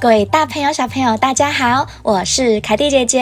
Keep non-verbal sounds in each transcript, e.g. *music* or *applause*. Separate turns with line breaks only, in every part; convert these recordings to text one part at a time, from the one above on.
各位大朋友、小朋友，大家好，我是凯蒂姐姐。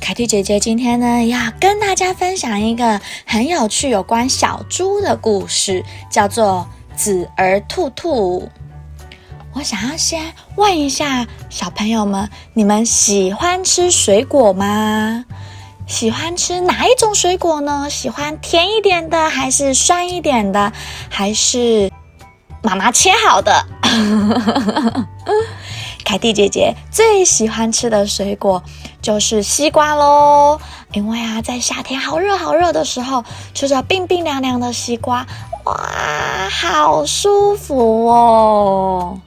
凯蒂姐姐今天呢，要跟大家分享一个很有趣有关小猪的故事，叫做《子儿兔兔》。我想要先问一下小朋友们，你们喜欢吃水果吗？喜欢吃哪一种水果呢？喜欢甜一点的，还是酸一点的，还是妈妈切好的？*laughs* 凯蒂姐姐最喜欢吃的水果就是西瓜喽，因为啊，在夏天好热好热的时候，吃着冰冰凉凉的西瓜，哇，好舒服哦。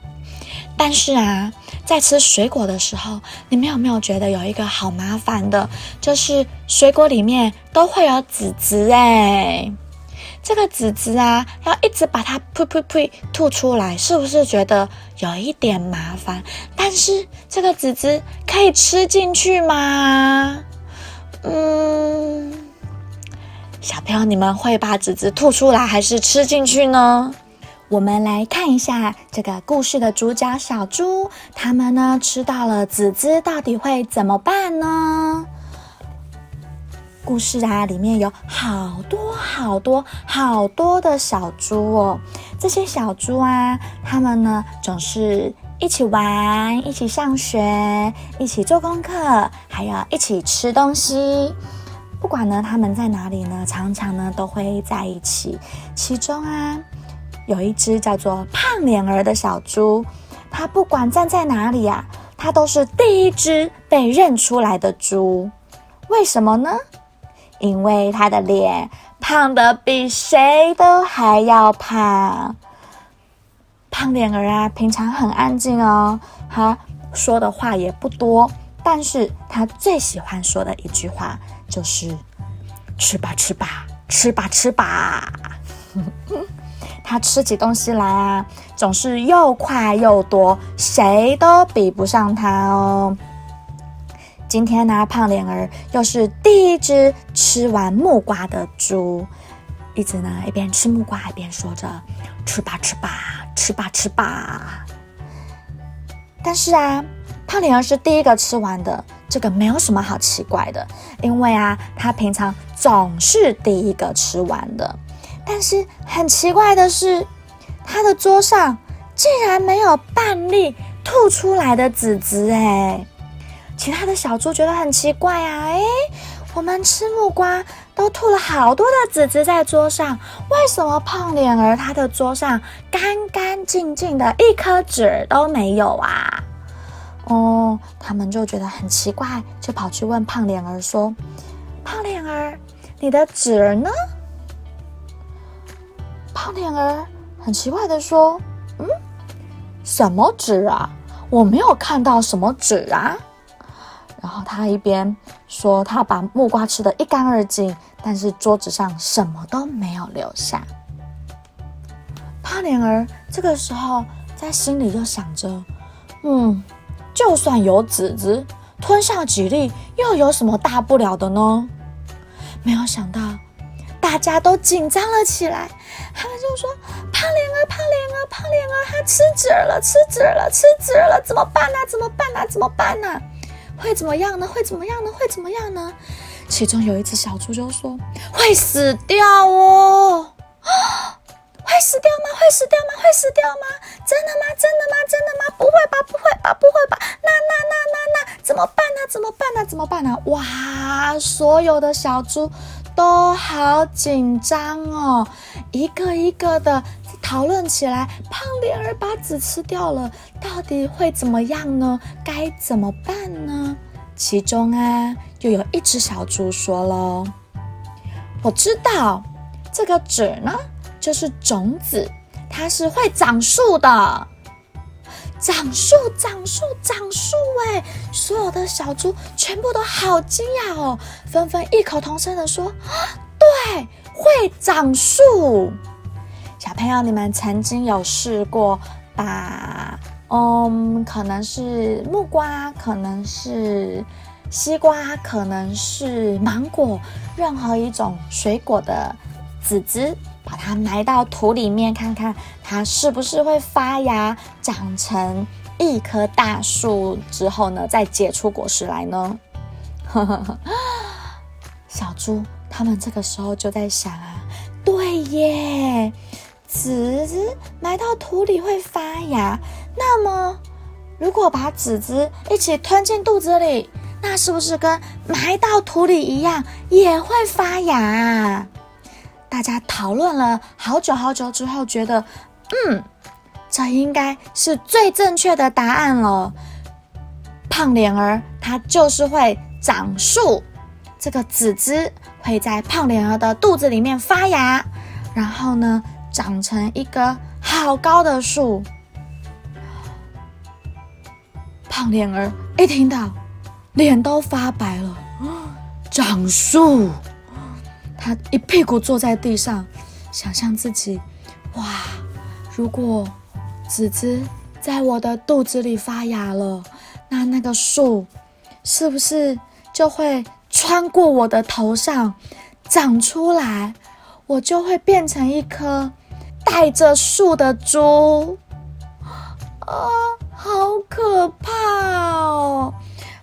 但是啊，在吃水果的时候，你们有没有觉得有一个好麻烦的，就是水果里面都会有籽籽哎？这个籽籽啊，要一直把它噗噗噗吐出来，是不是觉得有一点麻烦？但是这个籽籽可以吃进去吗？嗯，小朋友，你们会把籽籽吐出来还是吃进去呢？我们来看一下这个故事的主角小猪，他们呢吃到了籽籽，到底会怎么办呢？故事啊，里面有好多好多好多的小猪哦。这些小猪啊，它们呢总是一起玩，一起上学，一起做功课，还要一起吃东西。不管呢他们在哪里呢，常常呢都会在一起。其中啊，有一只叫做胖脸儿的小猪，它不管站在哪里呀，它都是第一只被认出来的猪。为什么呢？因为他的脸胖的比谁都还要胖，胖脸儿啊，平常很安静哦，他说的话也不多，但是他最喜欢说的一句话就是“吃吧吃吧吃吧吃吧”，*laughs* 他吃起东西来啊，总是又快又多，谁都比不上他哦。今天呢，胖脸儿又是第一只吃完木瓜的猪，一直呢一边吃木瓜一边说着：“吃吧，吃吧，吃吧，吃吧。”但是啊，胖脸儿是第一个吃完的，这个没有什么好奇怪的，因为啊，他平常总是第一个吃完的。但是很奇怪的是，他的桌上竟然没有半粒吐出来的籽籽哎。其他的小猪觉得很奇怪啊，诶，我们吃木瓜都吐了好多的籽籽在桌上，为什么胖脸儿他的桌上干干净净的，一颗籽都没有啊？哦，他们就觉得很奇怪，就跑去问胖脸儿说：“胖脸儿，你的籽儿呢？”胖脸儿很奇怪的说：“嗯，什么籽啊？我没有看到什么籽啊。”然后他一边说他把木瓜吃得一干二净，但是桌子上什么都没有留下。胖脸儿这个时候在心里就想着：“嗯，就算有籽籽，吞下几粒又有什么大不了的呢？”没有想到大家都紧张了起来，他们就说：“胖脸儿，胖脸儿，胖脸儿，他吃籽了，吃籽了，吃籽了，怎么办呢？怎么办呢？怎么办呢？”会怎么样呢？会怎么样呢？会怎么样呢？其中有一只小猪就说：“会死掉哦！*gasps* 会死掉吗？会死掉吗？会死掉吗？真的吗？真的吗？真的吗？不会吧？不会吧？不会吧？那那那那那怎么办呢？怎么办呢？怎么办呢？哇！所有的小猪都好紧张哦，一个一个的。”讨论起来，胖脸儿把籽吃掉了，到底会怎么样呢？该怎么办呢？其中啊，又有一只小猪说喽：“我知道，这个籽呢，就是种子，它是会长树的。长树，长树，长树！哎，所有的小猪全部都好惊讶哦，纷纷异口同声的说：对，会长树。”小朋友，你们曾经有试过把，嗯，可能是木瓜，可能是西瓜，可能是芒果，任何一种水果的籽籽，把它埋到土里面，看看它是不是会发芽，长成一棵大树之后呢，再结出果实来呢？*laughs* 小猪他们这个时候就在想啊，对耶，籽子埋到土里会发芽，那么如果把籽子一起吞进肚子里，那是不是跟埋到土里一样也会发芽？大家讨论了好久好久之后，觉得，嗯，这应该是最正确的答案了。胖脸儿它就是会长树，这个籽子会在胖脸儿的肚子里面发芽，然后呢，长成一棵好高的树。胖脸儿一听到，脸都发白了，长树。他一屁股坐在地上，想象自己，哇！如果籽籽在我的肚子里发芽了，那那个树是不是就会穿过我的头上长出来？我就会变成一棵带着树的猪啊！好可怕哦！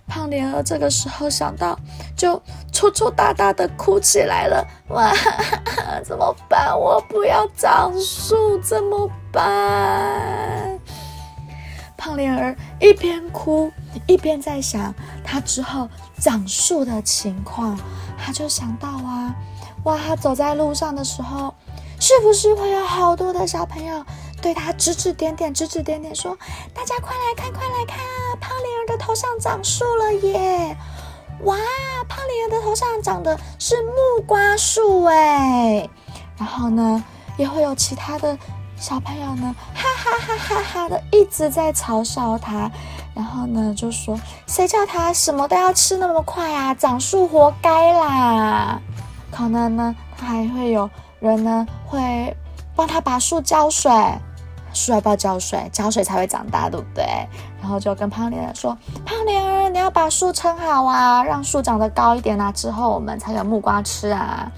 胖脸儿这个时候想到，就。抽抽搭搭的哭起来了，哇，*laughs* 怎么办？我不要长树，怎么办？胖脸儿一边哭一边在想他之后长树的情况，他就想到啊，哇，他走在路上的时候，是不是会有好多的小朋友对他指指点点、指指点点，说：“大家快来看，快来看啊，胖脸儿的头上长树了耶！”哇，胖脸儿的头上长的是木瓜树哎，然后呢，也会有其他的小朋友呢，哈哈哈哈哈的一直在嘲笑他，然后呢就说，谁叫他什么都要吃那么快啊，长树活该啦。可能呢，他还会有人呢会帮他把树浇水。树要不要浇水？浇水才会长大，对不对？然后就跟胖脸儿说：“胖脸儿，你要把树撑好啊，让树长得高一点啊，之后我们才有木瓜吃啊。”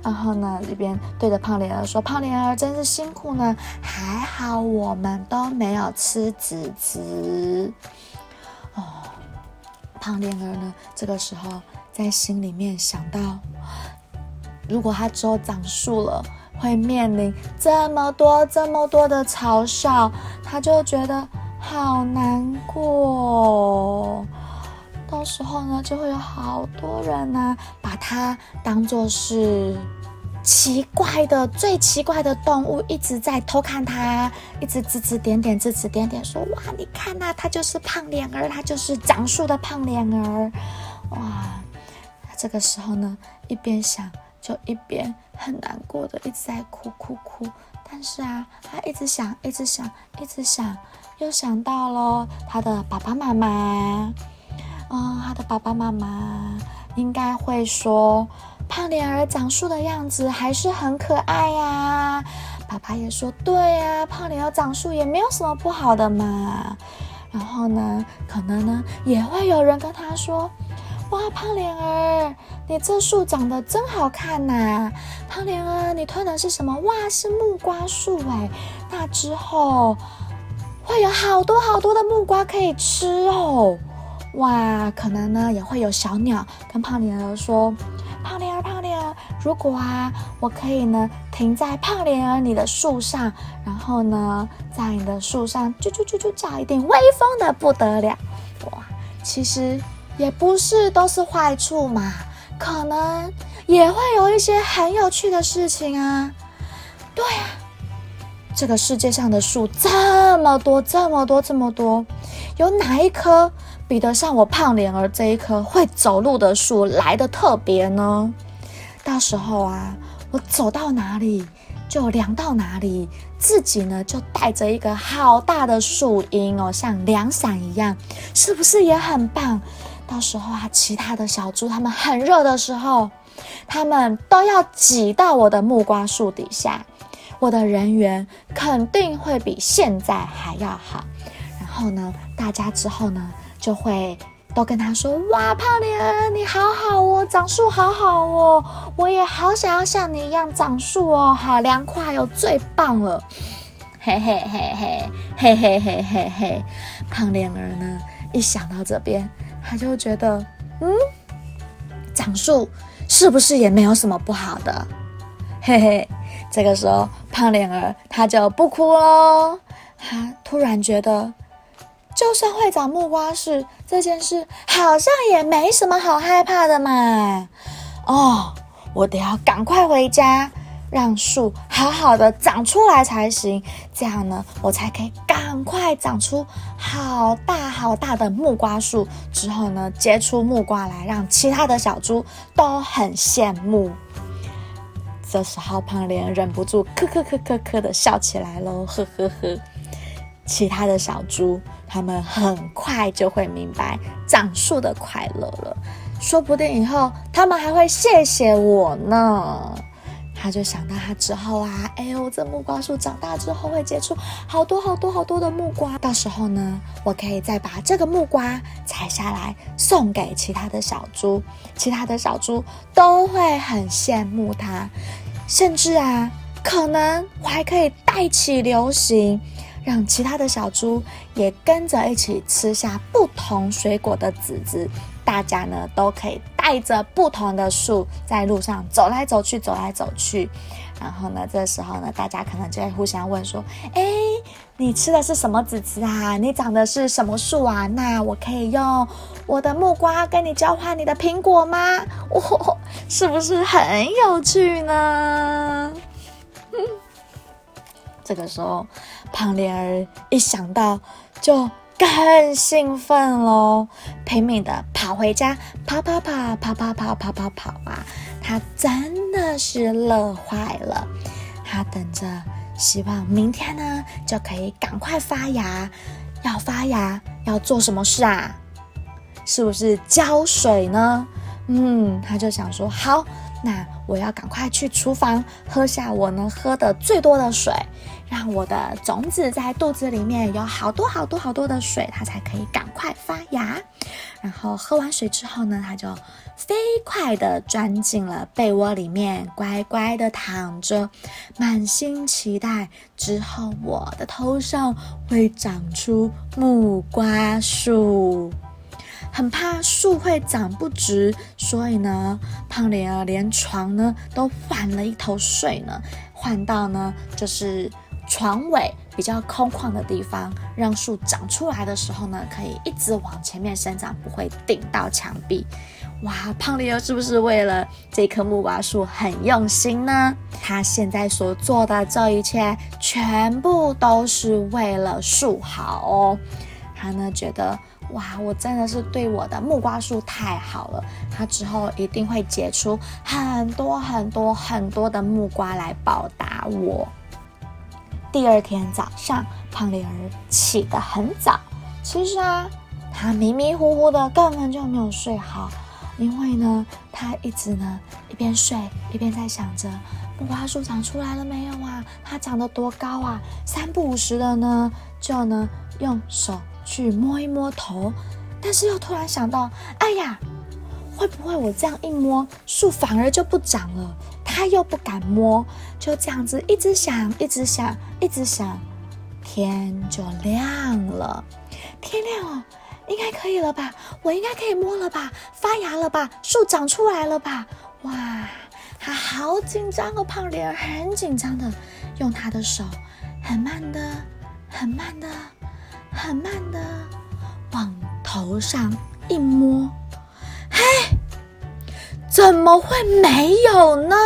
然后呢，一边对着胖脸儿说：“胖脸儿真是辛苦呢，还好我们都没有吃籽籽。”哦，胖脸儿呢，这个时候在心里面想到，如果他之后长树了。会面临这么多、这么多的嘲笑，他就觉得好难过。到时候呢，就会有好多人呢，把他当做是奇怪的、最奇怪的动物，一直在偷看他，一直指指点点、指指点点，说：“哇，你看呐，他就是胖脸儿，他就是长树的胖脸儿。”哇，这个时候呢，一边想。就一边很难过的一直在哭哭哭，但是啊，他一直想，一直想，一直想，又想到了他的爸爸妈妈。嗯，他的爸爸妈妈应该会说，胖脸儿长树的样子还是很可爱呀。爸爸也说，对呀，胖脸儿长树也没有什么不好的嘛。然后呢，可能呢，也会有人跟他说。哇，胖脸儿，你这树长得真好看呐！胖脸儿，你吞的是什么？哇，是木瓜树哎！那之后会有好多好多的木瓜可以吃哦！哇，可能呢也会有小鸟跟胖脸儿说：“胖脸儿，胖脸儿，如果啊，我可以呢停在胖脸儿你的树上，然后呢在你的树上啾啾啾啾叫，一定威风的不得了！哇，其实。”也不是都是坏处嘛，可能也会有一些很有趣的事情啊。对啊，这个世界上的树这么多，这么多，这么多，有哪一棵比得上我胖脸儿这一棵会走路的树来的特别呢？到时候啊，我走到哪里就量到哪里，自己呢就带着一个好大的树荫哦，像凉伞一样，是不是也很棒？到时候啊，其他的小猪它们很热的时候，它们都要挤到我的木瓜树底下，我的人缘肯定会比现在还要好。然后呢，大家之后呢就会都跟他说：“哇，胖脸儿，你好好哦，长树好好哦，我也好想要像你一样长树哦，好凉快哦，最棒了。”嘿嘿嘿嘿嘿嘿嘿嘿嘿。胖脸儿呢，一想到这边，他就觉得，嗯，长树是不是也没有什么不好的？嘿嘿，这个时候胖脸儿他就不哭喽。他突然觉得，就算会长木瓜树这件事，好像也没什么好害怕的嘛。哦，我得要赶快回家，让树好好的长出来才行。这样呢，我才可以赶快长出好大好大的木瓜树。之后呢，结出木瓜来，让其他的小猪都很羡慕。这时候，胖脸忍不住咯咯咯咯咯的笑起来喽，呵呵呵。其他的小猪，他们很快就会明白长树的快乐了，说不定以后他们还会谢谢我呢。他就想到他之后啊，哎呦，这木瓜树长大之后会结出好多好多好多的木瓜，到时候呢，我可以再把这个木瓜采下来送给其他的小猪，其他的小猪都会很羡慕他，甚至啊，可能我还可以带起流行。让其他的小猪也跟着一起吃下不同水果的籽籽，大家呢都可以带着不同的树在路上走来走去，走来走去。然后呢，这时候呢，大家可能就会互相问说：“哎，你吃的是什么籽籽啊？你长的是什么树啊？那我可以用我的木瓜跟你交换你的苹果吗？*laughs* 哇，是不是很有趣呢？” *laughs* 这个时候，胖莲儿一想到就更兴奋喽，拼命的跑回家，跑跑跑跑跑跑跑跑跑啊！他真的是乐坏了。他等着，希望明天呢就可以赶快发芽。要发芽要做什么事啊？是不是浇水呢？嗯，他就想说，好，那我要赶快去厨房喝下我能喝的最多的水。让我的种子在肚子里面有好多好多好多的水，它才可以赶快发芽。然后喝完水之后呢，它就飞快地钻进了被窝里面，乖乖地躺着，满心期待之后我的头上会长出木瓜树。很怕树会长不直，所以呢，胖脸儿连床呢都换了一头睡呢，换到呢就是。床尾比较空旷的地方，让树长出来的时候呢，可以一直往前面生长，不会顶到墙壁。哇，胖脸儿是不是为了这棵木瓜树很用心呢？他现在所做的这一切，全部都是为了树好哦。他呢觉得，哇，我真的是对我的木瓜树太好了，它之后一定会结出很多很多很多的木瓜来报答我。第二天早上，胖脸儿起得很早。其实啊，他迷迷糊糊的，根本就没有睡好。因为呢，他一直呢一边睡一边在想着木瓜树长出来了没有啊？它长得多高啊？三不五时的呢，就呢用手去摸一摸头，但是又突然想到，哎呀，会不会我这样一摸，树反而就不长了？他又不敢摸，就这样子一直想，一直想，一直想，天就亮了。天亮了，应该可以了吧？我应该可以摸了吧？发芽了吧？树长出来了吧？哇，他好紧张哦，胖脸儿很紧张的，用他的手很慢的、很慢的、很慢的往头上一摸，嘿。怎么会没有呢？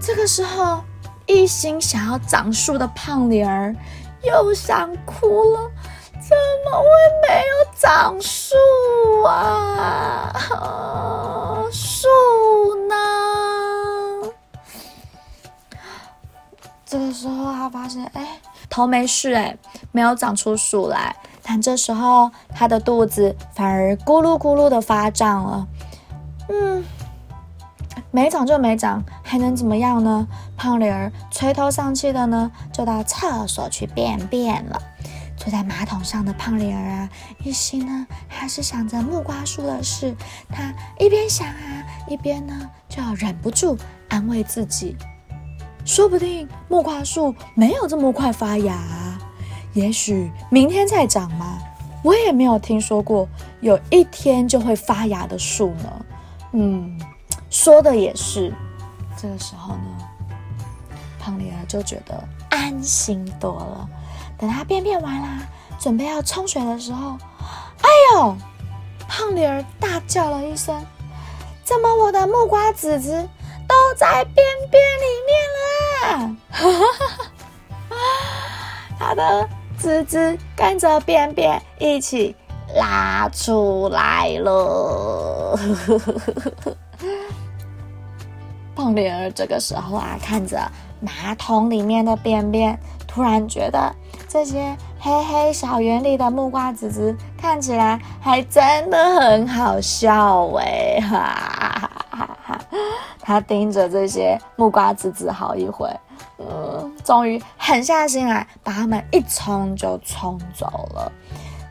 这个时候，一心想要长树的胖脸儿又想哭了。怎么会没有长树啊？树呢？这个时候，他发现，哎，头没事，哎，没有长出树来。但这时候，他的肚子反而咕噜咕噜的发胀了。嗯，没长就没长，还能怎么样呢？胖脸儿垂头丧气的呢，就到厕所去便便了。坐在马桶上的胖脸儿啊，一心呢还是想着木瓜树的事。他一边想啊，一边呢就要忍不住安慰自己：说不定木瓜树没有这么快发芽，也许明天再长嘛。我也没有听说过有一天就会发芽的树呢。嗯，说的也是。这个时候呢，胖女儿就觉得安心多了。等她便便完啦，准备要冲水的时候，哎呦！胖女儿大叫了一声：“怎么我的木瓜籽籽都在便便里面了？”他的籽籽跟着便便一起拉出来了。胖脸儿这个时候啊，看着马桶里面的便便，突然觉得这些黑黑小圆里的木瓜籽籽看起来还真的很好笑哎！哈哈哈！*laughs* 他盯着这些木瓜籽籽好一会，嗯，终于狠下心来，把它们一冲就冲走了。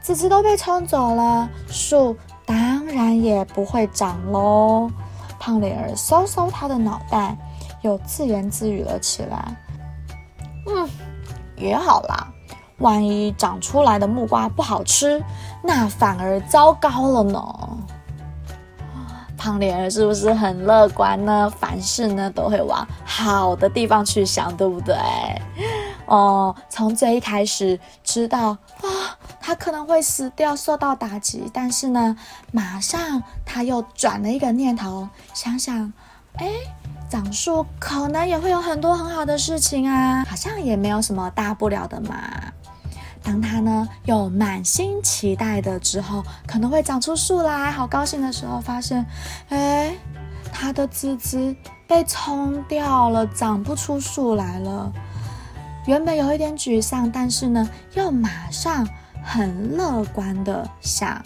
籽籽都被冲走了，树当然也不会长喽。胖脸儿搔搔他的脑袋，又自言自语了起来：“嗯，也好啦，万一长出来的木瓜不好吃，那反而糟糕了呢。”胖脸儿是不是很乐观呢？凡事呢都会往好的地方去想，对不对？*laughs* 哦，从最一开始知道啊。他可能会死掉，受到打击，但是呢，马上他又转了一个念头，想想，哎，长树可能也会有很多很好的事情啊，好像也没有什么大不了的嘛。当他呢又满心期待的之后，可能会长出树来，好高兴的时候，发现，哎，他的枝枝被冲掉了，长不出树来了。原本有一点沮丧，但是呢，又马上。很乐观的想，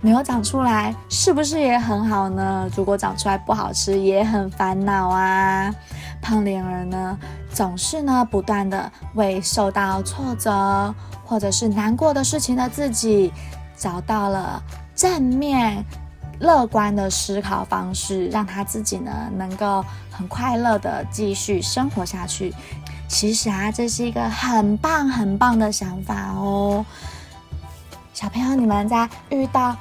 没有长出来，是不是也很好呢？如果长出来不好吃，也很烦恼啊。胖脸儿呢，总是呢不断的为受到挫折或者是难过的事情的自己，找到了正面乐观的思考方式，让他自己呢能够很快乐的继续生活下去。其实啊，这是一个很棒很棒的想法哦，小朋友，你们在遇到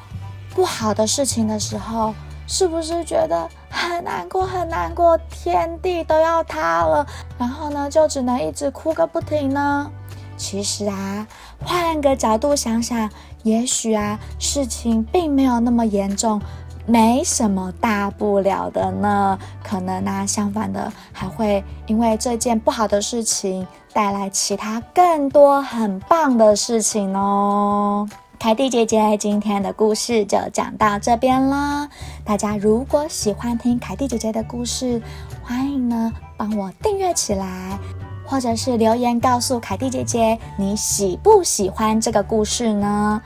不好的事情的时候，是不是觉得很难过很难过，天地都要塌了，然后呢，就只能一直哭个不停呢？其实啊，换个角度想想，也许啊，事情并没有那么严重。没什么大不了的呢，可能呢，相反的还会因为这件不好的事情带来其他更多很棒的事情哦。凯蒂姐姐今天的故事就讲到这边了。大家如果喜欢听凯蒂姐姐的故事，欢迎呢帮我订阅起来，或者是留言告诉凯蒂姐姐你喜不喜欢这个故事呢？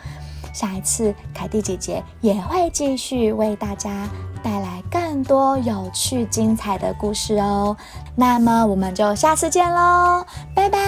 下一次，凯蒂姐姐也会继续为大家带来更多有趣、精彩的故事哦。那么，我们就下次见喽，拜拜。